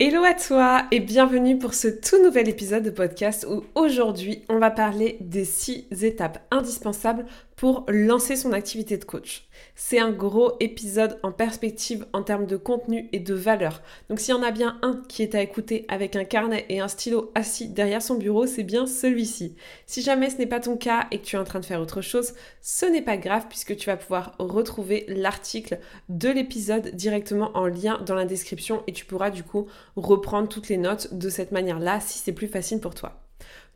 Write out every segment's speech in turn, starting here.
Hello à toi et bienvenue pour ce tout nouvel épisode de podcast où aujourd'hui on va parler des 6 étapes indispensables pour lancer son activité de coach. C'est un gros épisode en perspective en termes de contenu et de valeur. Donc s'il y en a bien un qui est à écouter avec un carnet et un stylo assis derrière son bureau, c'est bien celui-ci. Si jamais ce n'est pas ton cas et que tu es en train de faire autre chose, ce n'est pas grave puisque tu vas pouvoir retrouver l'article de l'épisode directement en lien dans la description et tu pourras du coup reprendre toutes les notes de cette manière-là si c'est plus facile pour toi.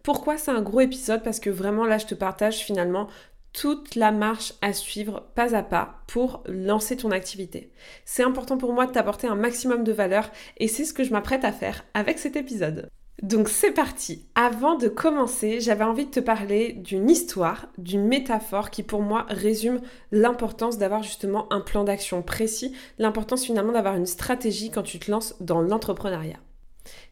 Pourquoi c'est un gros épisode? Parce que vraiment là je te partage finalement toute la marche à suivre pas à pas pour lancer ton activité. C'est important pour moi de t'apporter un maximum de valeur et c'est ce que je m'apprête à faire avec cet épisode. Donc c'est parti. Avant de commencer, j'avais envie de te parler d'une histoire, d'une métaphore qui pour moi résume l'importance d'avoir justement un plan d'action précis, l'importance finalement d'avoir une stratégie quand tu te lances dans l'entrepreneuriat.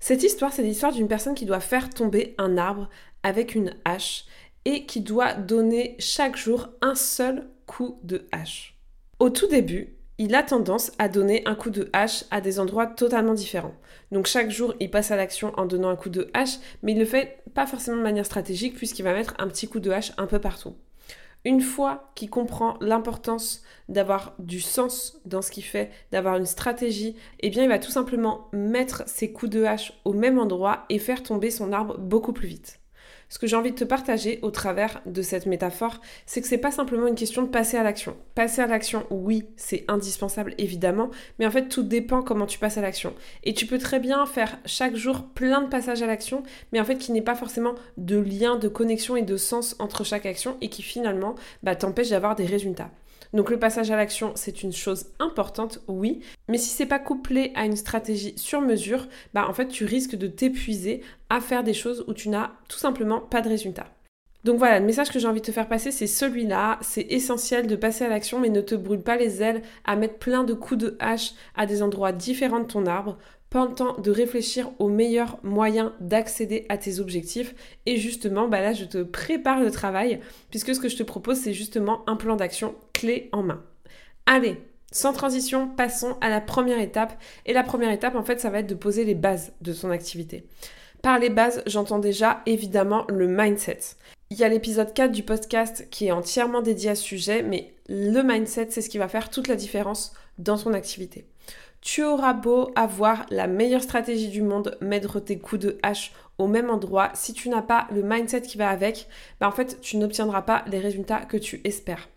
Cette histoire, c'est l'histoire d'une personne qui doit faire tomber un arbre avec une hache et qui doit donner chaque jour un seul coup de hache. Au tout début, il a tendance à donner un coup de hache à des endroits totalement différents. Donc chaque jour, il passe à l'action en donnant un coup de hache, mais il ne le fait pas forcément de manière stratégique puisqu'il va mettre un petit coup de hache un peu partout. Une fois qu'il comprend l'importance d'avoir du sens dans ce qu'il fait, d'avoir une stratégie, eh bien il va tout simplement mettre ses coups de hache au même endroit et faire tomber son arbre beaucoup plus vite. Ce que j'ai envie de te partager au travers de cette métaphore, c'est que c'est pas simplement une question de passer à l'action. Passer à l'action, oui, c'est indispensable évidemment, mais en fait tout dépend comment tu passes à l'action. Et tu peux très bien faire chaque jour plein de passages à l'action, mais en fait qui n'est pas forcément de lien, de connexion et de sens entre chaque action et qui finalement bah, t'empêche d'avoir des résultats. Donc le passage à l'action, c'est une chose importante, oui, mais si c'est pas couplé à une stratégie sur mesure, bah en fait tu risques de t'épuiser à faire des choses où tu n'as tout simplement pas de résultat. Donc voilà, le message que j'ai envie de te faire passer, c'est celui-là. C'est essentiel de passer à l'action, mais ne te brûle pas les ailes à mettre plein de coups de hache à des endroits différents de ton arbre. Prends le temps de réfléchir aux meilleurs moyens d'accéder à tes objectifs. Et justement, bah là, je te prépare le travail, puisque ce que je te propose, c'est justement un plan d'action clé en main. Allez, sans transition, passons à la première étape. Et la première étape, en fait, ça va être de poser les bases de ton activité. Par les bases, j'entends déjà évidemment le mindset. Il y a l'épisode 4 du podcast qui est entièrement dédié à ce sujet, mais le mindset, c'est ce qui va faire toute la différence dans ton activité. Tu auras beau avoir la meilleure stratégie du monde, mettre tes coups de hache au même endroit, si tu n'as pas le mindset qui va avec, bah tu n'obtiendras pas les résultats que tu espères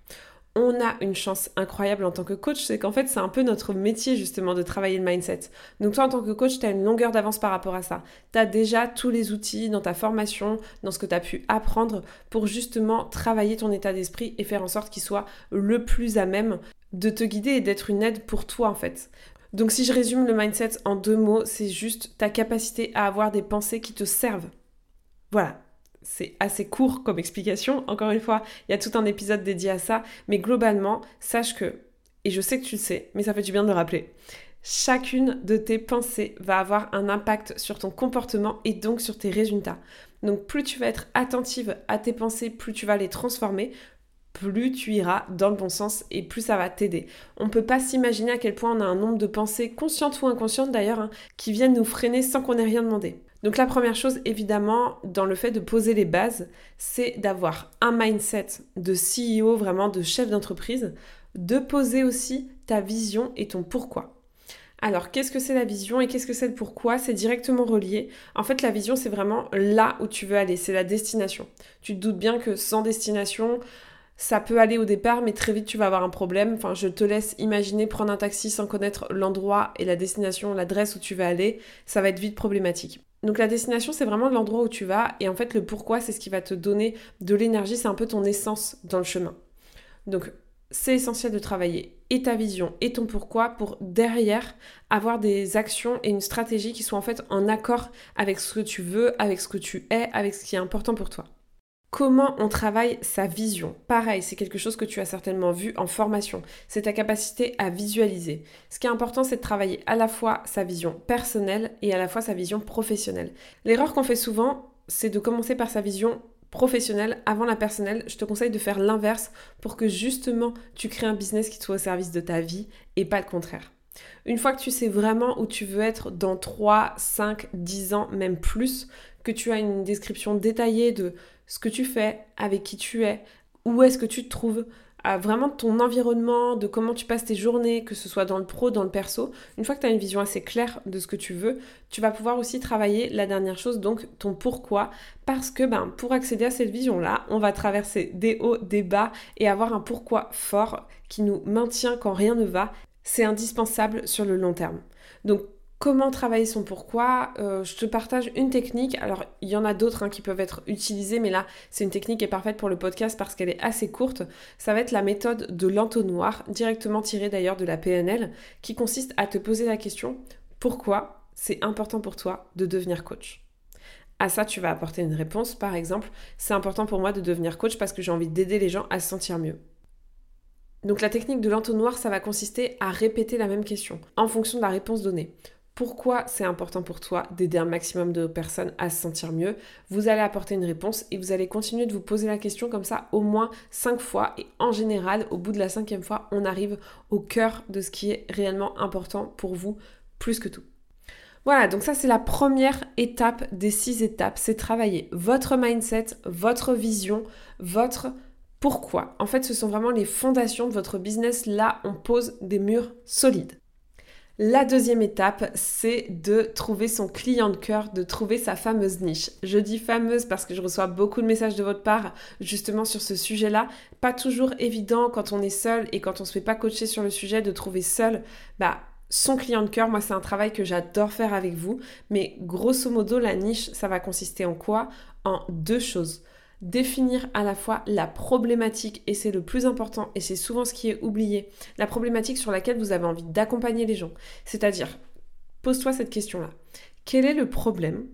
on a une chance incroyable en tant que coach, c'est qu'en fait c'est un peu notre métier justement de travailler le mindset. Donc toi en tant que coach, tu as une longueur d'avance par rapport à ça. Tu as déjà tous les outils dans ta formation, dans ce que tu as pu apprendre pour justement travailler ton état d'esprit et faire en sorte qu'il soit le plus à même de te guider et d'être une aide pour toi en fait. Donc si je résume le mindset en deux mots, c'est juste ta capacité à avoir des pensées qui te servent. Voilà, c'est assez court comme explication. Encore une fois, il y a tout un épisode dédié à ça. Mais globalement, sache que, et je sais que tu le sais, mais ça fait du bien de le rappeler, chacune de tes pensées va avoir un impact sur ton comportement et donc sur tes résultats. Donc plus tu vas être attentive à tes pensées, plus tu vas les transformer, plus tu iras dans le bon sens et plus ça va t'aider. On ne peut pas s'imaginer à quel point on a un nombre de pensées, conscientes ou inconscientes d'ailleurs, hein, qui viennent nous freiner sans qu'on ait rien demandé. Donc la première chose, évidemment, dans le fait de poser les bases, c'est d'avoir un mindset de CEO, vraiment de chef d'entreprise, de poser aussi ta vision et ton pourquoi. Alors, qu'est-ce que c'est la vision et qu'est-ce que c'est le pourquoi? C'est directement relié. En fait, la vision, c'est vraiment là où tu veux aller, c'est la destination. Tu te doutes bien que sans destination, ça peut aller au départ, mais très vite tu vas avoir un problème. Enfin, je te laisse imaginer prendre un taxi sans connaître l'endroit et la destination, l'adresse où tu vas aller. Ça va être vite problématique. Donc la destination, c'est vraiment l'endroit où tu vas. Et en fait, le pourquoi, c'est ce qui va te donner de l'énergie. C'est un peu ton essence dans le chemin. Donc c'est essentiel de travailler et ta vision et ton pourquoi pour derrière avoir des actions et une stratégie qui soient en fait en accord avec ce que tu veux, avec ce que tu es, avec ce qui est important pour toi. Comment on travaille sa vision Pareil, c'est quelque chose que tu as certainement vu en formation. C'est ta capacité à visualiser. Ce qui est important, c'est de travailler à la fois sa vision personnelle et à la fois sa vision professionnelle. L'erreur qu'on fait souvent, c'est de commencer par sa vision professionnelle avant la personnelle. Je te conseille de faire l'inverse pour que justement tu crées un business qui soit au service de ta vie et pas le contraire. Une fois que tu sais vraiment où tu veux être dans 3, 5, 10 ans, même plus, que tu as une description détaillée de ce que tu fais, avec qui tu es, où est-ce que tu te trouves, vraiment ton environnement, de comment tu passes tes journées, que ce soit dans le pro, dans le perso. Une fois que tu as une vision assez claire de ce que tu veux, tu vas pouvoir aussi travailler la dernière chose, donc ton pourquoi. Parce que ben, pour accéder à cette vision-là, on va traverser des hauts, des bas et avoir un pourquoi fort qui nous maintient quand rien ne va. C'est indispensable sur le long terme. Donc Comment travailler son pourquoi euh, Je te partage une technique. Alors, il y en a d'autres hein, qui peuvent être utilisées, mais là, c'est une technique qui est parfaite pour le podcast parce qu'elle est assez courte. Ça va être la méthode de l'entonnoir, directement tirée d'ailleurs de la PNL, qui consiste à te poser la question pourquoi c'est important pour toi de devenir coach? À ça, tu vas apporter une réponse. Par exemple, c'est important pour moi de devenir coach parce que j'ai envie d'aider les gens à se sentir mieux. Donc la technique de l'entonnoir, ça va consister à répéter la même question en fonction de la réponse donnée pourquoi c'est important pour toi d'aider un maximum de personnes à se sentir mieux. Vous allez apporter une réponse et vous allez continuer de vous poser la question comme ça au moins cinq fois. Et en général, au bout de la cinquième fois, on arrive au cœur de ce qui est réellement important pour vous, plus que tout. Voilà, donc ça c'est la première étape des six étapes, c'est travailler votre mindset, votre vision, votre pourquoi. En fait, ce sont vraiment les fondations de votre business. Là, on pose des murs solides. La deuxième étape, c'est de trouver son client de cœur, de trouver sa fameuse niche. Je dis fameuse parce que je reçois beaucoup de messages de votre part justement sur ce sujet-là. Pas toujours évident quand on est seul et quand on se fait pas coacher sur le sujet de trouver seul, bah son client de cœur, moi c'est un travail que j'adore faire avec vous, mais grosso modo la niche, ça va consister en quoi? En deux choses définir à la fois la problématique, et c'est le plus important, et c'est souvent ce qui est oublié, la problématique sur laquelle vous avez envie d'accompagner les gens. C'est-à-dire, pose-toi cette question-là. Quel est le problème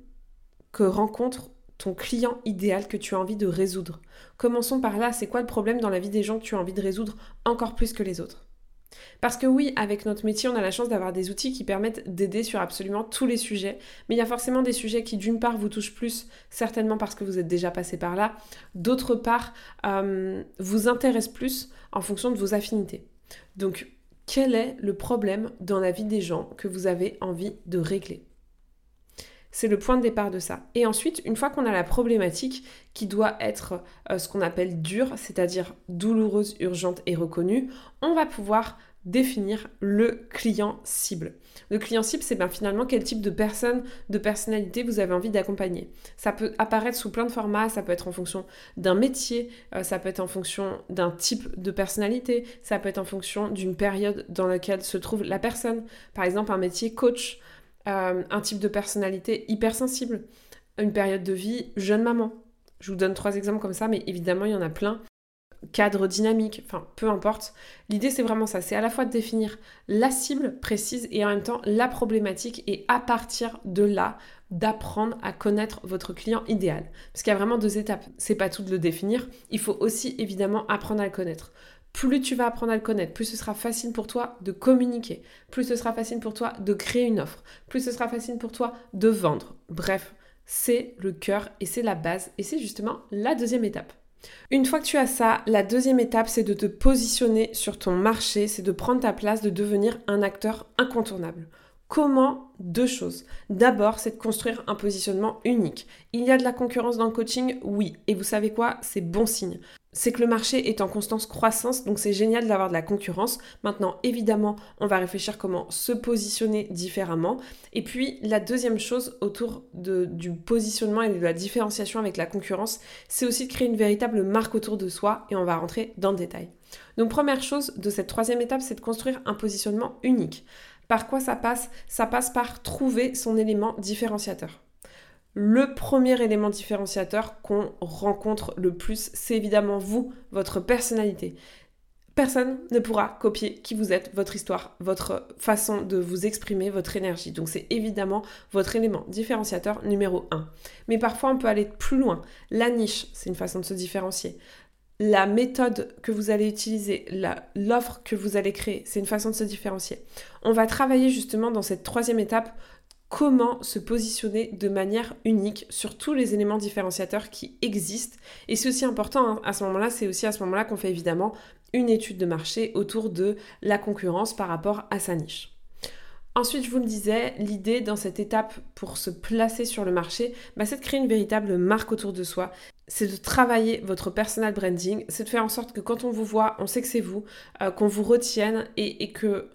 que rencontre ton client idéal que tu as envie de résoudre? Commençons par là, c'est quoi le problème dans la vie des gens que tu as envie de résoudre encore plus que les autres? Parce que oui, avec notre métier, on a la chance d'avoir des outils qui permettent d'aider sur absolument tous les sujets, mais il y a forcément des sujets qui d'une part vous touchent plus, certainement parce que vous êtes déjà passé par là, d'autre part euh, vous intéressent plus en fonction de vos affinités. Donc, quel est le problème dans la vie des gens que vous avez envie de régler? C'est le point de départ de ça. Et ensuite, une fois qu'on a la problématique qui doit être euh, ce qu'on appelle dure, c'est-à-dire douloureuse, urgente et reconnue, on va pouvoir définir le client cible. Le client cible, c'est bien finalement quel type de personne, de personnalité vous avez envie d'accompagner. Ça peut apparaître sous plein de formats, ça peut être en fonction d'un métier, euh, ça peut être en fonction d'un type de personnalité, ça peut être en fonction d'une période dans laquelle se trouve la personne. Par exemple, un métier coach, euh, un type de personnalité hypersensible, une période de vie jeune maman. Je vous donne trois exemples comme ça, mais évidemment, il y en a plein cadre dynamique, enfin peu importe. L'idée c'est vraiment ça, c'est à la fois de définir la cible précise et en même temps la problématique et à partir de là d'apprendre à connaître votre client idéal. Parce qu'il y a vraiment deux étapes, c'est pas tout de le définir, il faut aussi évidemment apprendre à le connaître. Plus tu vas apprendre à le connaître, plus ce sera facile pour toi de communiquer, plus ce sera facile pour toi de créer une offre, plus ce sera facile pour toi de vendre. Bref, c'est le cœur et c'est la base et c'est justement la deuxième étape. Une fois que tu as ça, la deuxième étape, c'est de te positionner sur ton marché, c'est de prendre ta place, de devenir un acteur incontournable. Comment? Deux choses. D'abord, c'est de construire un positionnement unique. Il y a de la concurrence dans le coaching, oui. Et vous savez quoi? C'est bon signe c'est que le marché est en constante croissance, donc c'est génial d'avoir de la concurrence. Maintenant, évidemment, on va réfléchir comment se positionner différemment. Et puis, la deuxième chose autour du positionnement et de la différenciation avec la concurrence, c'est aussi de créer une véritable marque autour de soi, et on va rentrer dans le détail. Donc, première chose de cette troisième étape, c'est de construire un positionnement unique. Par quoi ça passe? Ça passe par trouver son élément différenciateur. Le premier élément différenciateur qu'on rencontre le plus, c'est évidemment vous, votre personnalité. Personne ne pourra copier qui vous êtes, votre histoire, votre façon de vous exprimer, votre énergie. Donc c'est évidemment votre élément différenciateur numéro 1. Mais parfois on peut aller plus loin. La niche, c'est une façon de se différencier. La méthode que vous allez utiliser, l'offre que vous allez créer, c'est une façon de se différencier. On va travailler justement dans cette troisième étape comment se positionner de manière unique sur tous les éléments différenciateurs qui existent. Et c'est aussi important hein, à ce moment-là, c'est aussi à ce moment-là qu'on fait évidemment une étude de marché autour de la concurrence par rapport à sa niche. Ensuite, je vous le disais, l'idée dans cette étape pour se placer sur le marché, bah, c'est de créer une véritable marque autour de soi. C'est de travailler votre personal branding, c'est de faire en sorte que quand on vous voit, on sait que c'est vous, euh, qu'on vous retienne et que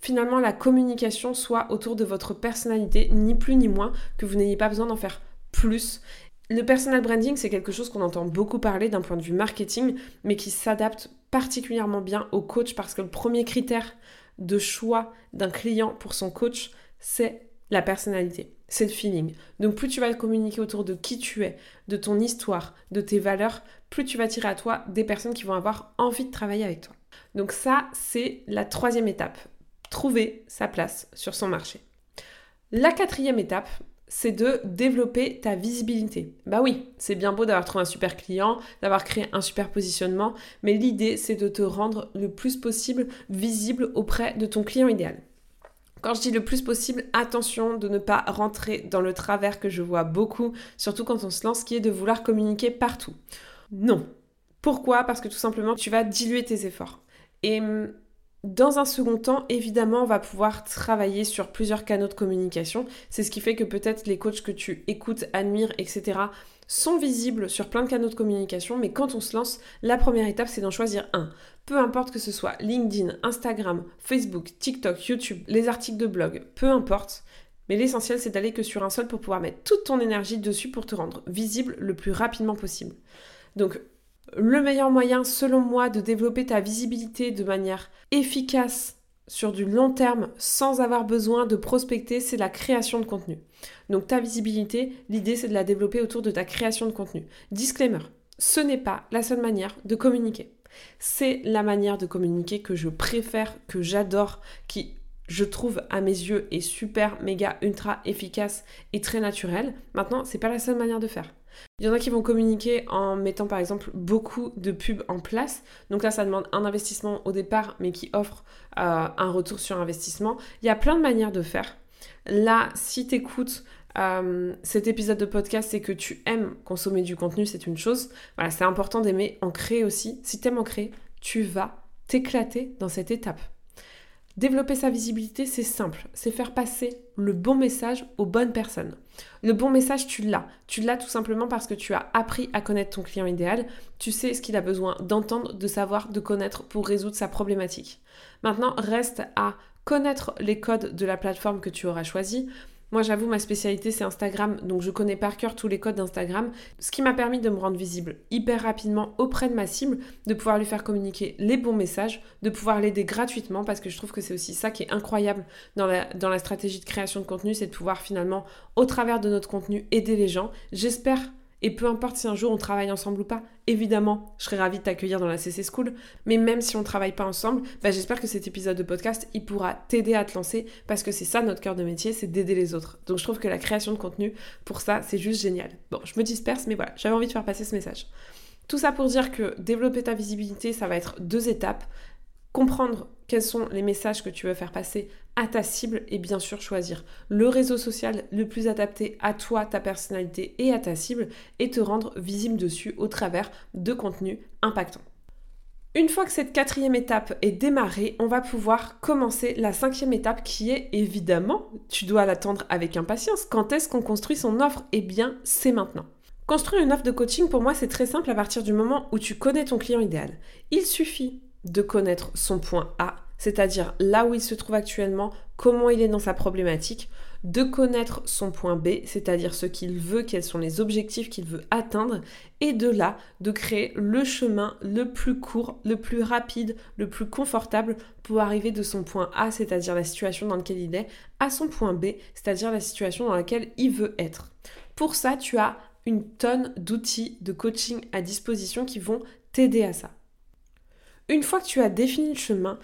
finalement la communication soit autour de votre personnalité, ni plus ni moins, que vous n'ayez pas besoin d'en faire plus. Le personal branding, c'est quelque chose qu'on entend beaucoup parler d'un point de vue marketing, mais qui s'adapte particulièrement bien au coach parce que le premier critère de choix d'un client pour son coach, c'est la personnalité, c'est le feeling. Donc plus tu vas communiquer autour de qui tu es, de ton histoire, de tes valeurs, plus tu vas tirer à toi des personnes qui vont avoir envie de travailler avec toi. Donc ça, c'est la troisième étape trouver sa place sur son marché. La quatrième étape, c'est de développer ta visibilité. Bah oui, c'est bien beau d'avoir trouvé un super client, d'avoir créé un super positionnement, mais l'idée c'est de te rendre le plus possible visible auprès de ton client idéal. Quand je dis le plus possible, attention de ne pas rentrer dans le travers que je vois beaucoup, surtout quand on se lance, qui est de vouloir communiquer partout. Non. Pourquoi? Parce que tout simplement, tu vas diluer tes efforts. Et hum, dans un second temps, évidemment, on va pouvoir travailler sur plusieurs canaux de communication. C'est ce qui fait que peut-être les coachs que tu écoutes, admires, etc. sont visibles sur plein de canaux de communication, mais quand on se lance, la première étape, c'est d'en choisir un. Peu importe que ce soit LinkedIn, Instagram, Facebook, TikTok, YouTube, les articles de blog, peu importe. Mais l'essentiel, c'est d'aller que sur un seul pour pouvoir mettre toute ton énergie dessus pour te rendre visible le plus rapidement possible. Donc, le meilleur moyen, selon moi, de développer ta visibilité de manière efficace sur du long terme sans avoir besoin de prospecter, c'est la création de contenu. Donc ta visibilité, l'idée c'est de la développer autour de ta création de contenu. Disclaimer, ce n'est pas la seule manière de communiquer. C'est la manière de communiquer que je préfère, que j'adore, qui je trouve à mes yeux est super, méga, ultra efficace et très naturelle. Maintenant, c'est pas la seule manière de faire. Il y en a qui vont communiquer en mettant par exemple beaucoup de pubs en place. Donc là, ça demande un investissement au départ, mais qui offre euh, un retour sur investissement. Il y a plein de manières de faire. Là, si tu écoutes euh, cet épisode de podcast et que tu aimes consommer du contenu, c'est une chose. Voilà, c'est important d'aimer en créer aussi. Si tu aimes en créer, tu vas t'éclater dans cette étape. Développer sa visibilité, c'est simple, c'est faire passer le bon message aux bonnes personnes. Le bon message, tu l'as. Tu l'as tout simplement parce que tu as appris à connaître ton client idéal, tu sais ce qu'il a besoin d'entendre, de savoir, de connaître pour résoudre sa problématique. Maintenant, reste à connaître les codes de la plateforme que tu auras choisie, moi, j'avoue, ma spécialité, c'est Instagram, donc je connais par cœur tous les codes d'Instagram, ce qui m'a permis de me rendre visible hyper rapidement auprès de ma cible, de pouvoir lui faire communiquer les bons messages, de pouvoir l'aider gratuitement, parce que je trouve que c'est aussi ça qui est incroyable dans la, dans la stratégie de création de contenu, c'est de pouvoir finalement, au travers de notre contenu, aider les gens. J'espère et peu importe si un jour on travaille ensemble ou pas, évidemment, je serais ravie de t'accueillir dans la CC School. Mais même si on ne travaille pas ensemble, bah, j'espère que cet épisode de podcast, il pourra t'aider à te lancer parce que c'est ça notre cœur de métier, c'est d'aider les autres. Donc je trouve que la création de contenu, pour ça, c'est juste génial. Bon, je me disperse, mais voilà, j'avais envie de faire passer ce message. Tout ça pour dire que développer ta visibilité, ça va être deux étapes comprendre quels sont les messages que tu veux faire passer à ta cible et bien sûr choisir le réseau social le plus adapté à toi, ta personnalité et à ta cible et te rendre visible dessus au travers de contenus impactants. Une fois que cette quatrième étape est démarrée, on va pouvoir commencer la cinquième étape qui est évidemment, tu dois l'attendre avec impatience, quand est-ce qu'on construit son offre? Eh bien, c'est maintenant. Construire une offre de coaching, pour moi, c'est très simple à partir du moment où tu connais ton client idéal. Il suffit de connaître son point A, c'est-à-dire là où il se trouve actuellement, comment il est dans sa problématique, de connaître son point B, c'est-à-dire ce qu'il veut, quels sont les objectifs qu'il veut atteindre, et de là, de créer le chemin le plus court, le plus rapide, le plus confortable pour arriver de son point A, c'est-à-dire la situation dans laquelle il est, à son point B, c'est-à-dire la situation dans laquelle il veut être. Pour ça, tu as une tonne d'outils de coaching à disposition qui vont t'aider à ça. Une fois que tu as défini le chemin,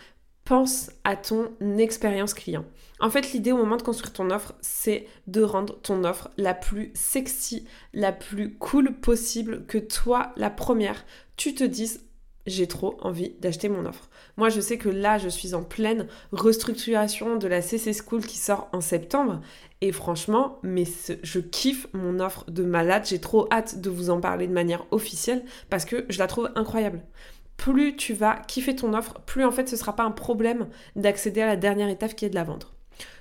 pense à ton expérience client. En fait, l'idée au moment de construire ton offre, c'est de rendre ton offre la plus sexy, la plus cool possible, que toi, la première, tu te dises j'ai trop envie d'acheter mon offre. Moi, je sais que là, je suis en pleine restructuration de la CC School qui sort en septembre. Et franchement, mais je kiffe mon offre de malade. J'ai trop hâte de vous en parler de manière officielle parce que je la trouve incroyable. Plus tu vas kiffer ton offre, plus en fait ce sera pas un problème d'accéder à la dernière étape qui est de la vendre.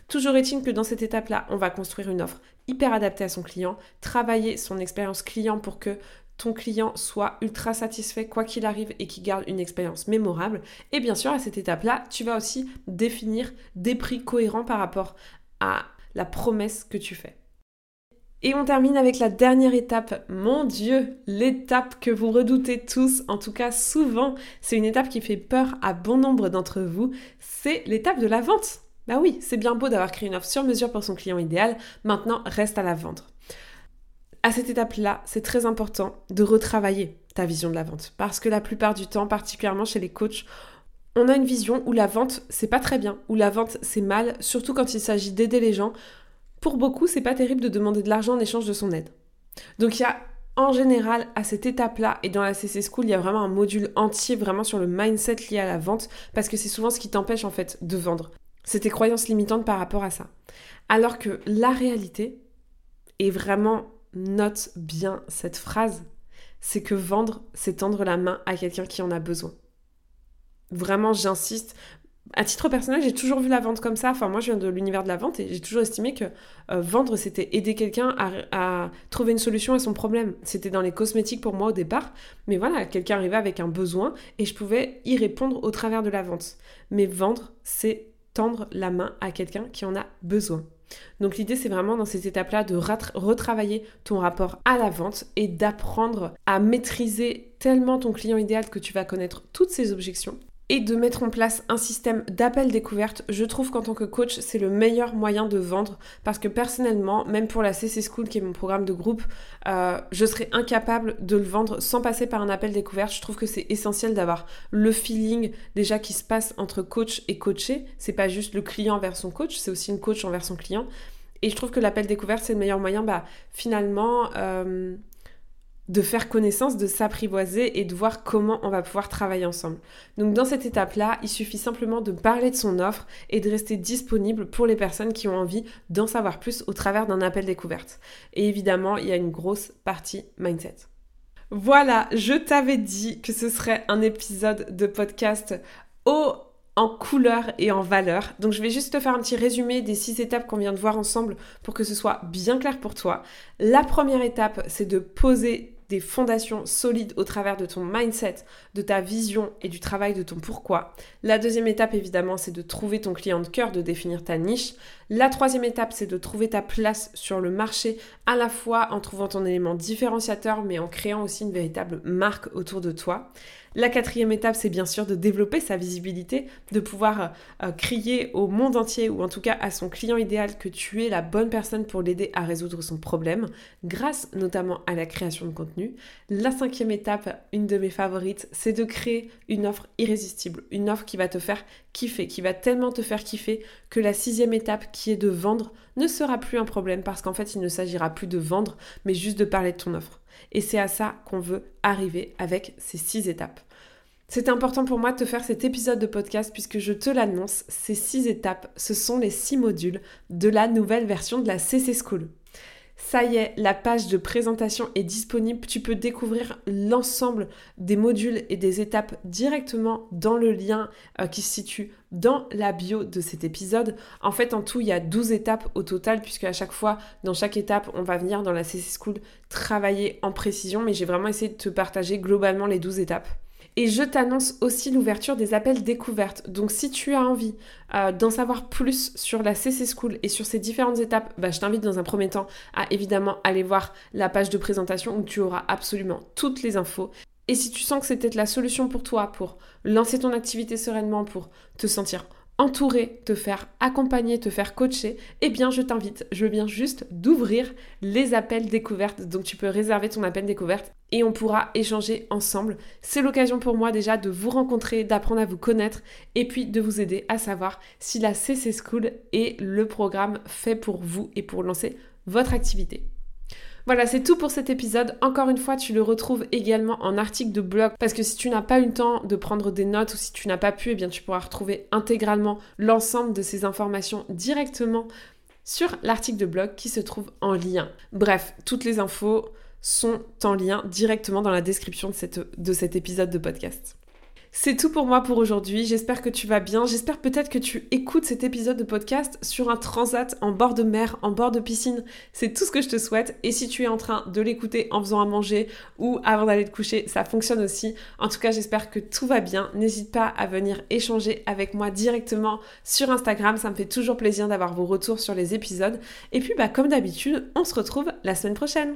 Toujours est-il que dans cette étape-là, on va construire une offre hyper adaptée à son client, travailler son expérience client pour que ton client soit ultra satisfait quoi qu'il arrive et qu'il garde une expérience mémorable. Et bien sûr, à cette étape-là, tu vas aussi définir des prix cohérents par rapport à la promesse que tu fais. Et on termine avec la dernière étape. Mon Dieu, l'étape que vous redoutez tous, en tout cas souvent, c'est une étape qui fait peur à bon nombre d'entre vous, c'est l'étape de la vente. Bah oui, c'est bien beau d'avoir créé une offre sur mesure pour son client idéal, maintenant reste à la vendre à cette étape-là, c'est très important de retravailler ta vision de la vente. Parce que la plupart du temps, particulièrement chez les coachs, on a une vision où la vente, c'est pas très bien, où la vente, c'est mal, surtout quand il s'agit d'aider les gens. Pour beaucoup, c'est pas terrible de demander de l'argent en échange de son aide. Donc il y a en général, à cette étape-là, et dans la CC School, il y a vraiment un module entier vraiment sur le mindset lié à la vente, parce que c'est souvent ce qui t'empêche en fait de vendre. C'est tes croyances limitantes par rapport à ça. Alors que la réalité est vraiment note bien cette phrase, c'est que vendre, c'est tendre la main à quelqu'un qui en a besoin. Vraiment, j'insiste. À titre personnel, j'ai toujours vu la vente comme ça. Enfin, moi, je viens de l'univers de la vente et j'ai toujours estimé que euh, vendre, c'était aider quelqu'un à, trouver une solution à son problème. C'était dans les cosmétiques pour moi au départ. Mais voilà, quelqu'un arrivait avec un besoin et je pouvais y répondre au travers de la vente. Mais vendre, c'est tendre la main à quelqu'un qui en a besoin. Donc l'idée c'est vraiment dans cette étape-là de retravailler ton rapport à la vente et d'apprendre à maîtriser tellement ton client idéal que tu vas connaître toutes ses objections et de mettre en place un système d'appel découverte, je trouve qu'en tant que coach, c'est le meilleur moyen de vendre parce que personnellement, même pour la CC School qui est mon programme de groupe, euh, je serais incapable de le vendre sans passer par un appel découverte. Je trouve que c'est essentiel d'avoir le feeling déjà qui se passe entre coach et coaché. C'est pas juste le client vers son coach, c'est aussi une coach envers son client. Et je trouve que l'appel découverte, c'est le meilleur moyen, bah, finalement, euh, de faire connaissance, de s'apprivoiser et de voir comment on va pouvoir travailler ensemble. Donc dans cette étape-là, il suffit simplement de parler de son offre et de rester disponible pour les personnes qui ont envie d'en savoir plus au travers d'un appel découverte. Et évidemment, il y a une grosse partie mindset. Voilà, je t'avais dit que ce serait un épisode de podcast haut en couleur et en valeur. Donc je vais juste te faire un petit résumé des six étapes qu'on vient de voir ensemble pour que ce soit bien clair pour toi. La première étape, c'est de poser des fondations solides au travers de ton mindset, de ta vision et du travail de ton pourquoi. La deuxième étape, évidemment, c'est de trouver ton client de cœur, de définir ta niche. La troisième étape, c'est de trouver ta place sur le marché, à la fois en trouvant ton élément différenciateur, mais en créant aussi une véritable marque autour de toi. La quatrième étape, c'est bien sûr de développer sa visibilité, de pouvoir euh, crier au monde entier ou en tout cas à son client idéal que tu es la bonne personne pour l'aider à résoudre son problème, grâce notamment à la création de contenu. La cinquième étape, une de mes favorites, c'est de créer une offre irrésistible, une offre qui va te faire kiffer, qui va tellement te faire kiffer que la sixième étape qui est de vendre ne sera plus un problème parce qu'en fait il ne s'agira plus de vendre mais juste de parler de ton offre. Et c'est à ça qu'on veut arriver avec ces six étapes. C'est important pour moi de te faire cet épisode de podcast puisque je te l'annonce, ces six étapes, ce sont les six modules de la nouvelle version de la CC School. Ça y est, la page de présentation est disponible. Tu peux découvrir l'ensemble des modules et des étapes directement dans le lien euh, qui se situe dans la bio de cet épisode. En fait, en tout, il y a 12 étapes au total, puisque à chaque fois, dans chaque étape, on va venir dans la CC School travailler en précision, mais j'ai vraiment essayé de te partager globalement les 12 étapes. Et je t'annonce aussi l'ouverture des appels découvertes. Donc si tu as envie euh, d'en savoir plus sur la CC School et sur ces différentes étapes, bah, je t'invite dans un premier temps à évidemment aller voir la page de présentation où tu auras absolument toutes les infos. Et si tu sens que c'est peut-être la solution pour toi pour lancer ton activité sereinement, pour te sentir entourer, te faire accompagner, te faire coacher, eh bien je t'invite, je viens juste d'ouvrir les appels découvertes. Donc tu peux réserver ton appel découverte et on pourra échanger ensemble. C'est l'occasion pour moi déjà de vous rencontrer, d'apprendre à vous connaître et puis de vous aider à savoir si la CC School est le programme fait pour vous et pour lancer votre activité. Voilà, c'est tout pour cet épisode. Encore une fois, tu le retrouves également en article de blog parce que si tu n'as pas eu le temps de prendre des notes ou si tu n'as pas pu, eh bien tu pourras retrouver intégralement l'ensemble de ces informations directement sur l'article de blog qui se trouve en lien. Bref, toutes les infos sont en lien directement dans la description de, de cet épisode de podcast. C'est tout pour moi pour aujourd'hui. J'espère que tu vas bien. J'espère peut-être que tu écoutes cet épisode de podcast sur un transat en bord de mer, en bord de piscine. C'est tout ce que je te souhaite. Et si tu es en train de l'écouter en faisant à manger ou avant d'aller te coucher, ça fonctionne aussi. En tout cas, j'espère que tout va bien. N'hésite pas à venir échanger avec moi directement sur Instagram. Ça me fait toujours plaisir d'avoir vos retours sur les épisodes. Et puis, bah, comme d'habitude, on se retrouve la semaine prochaine.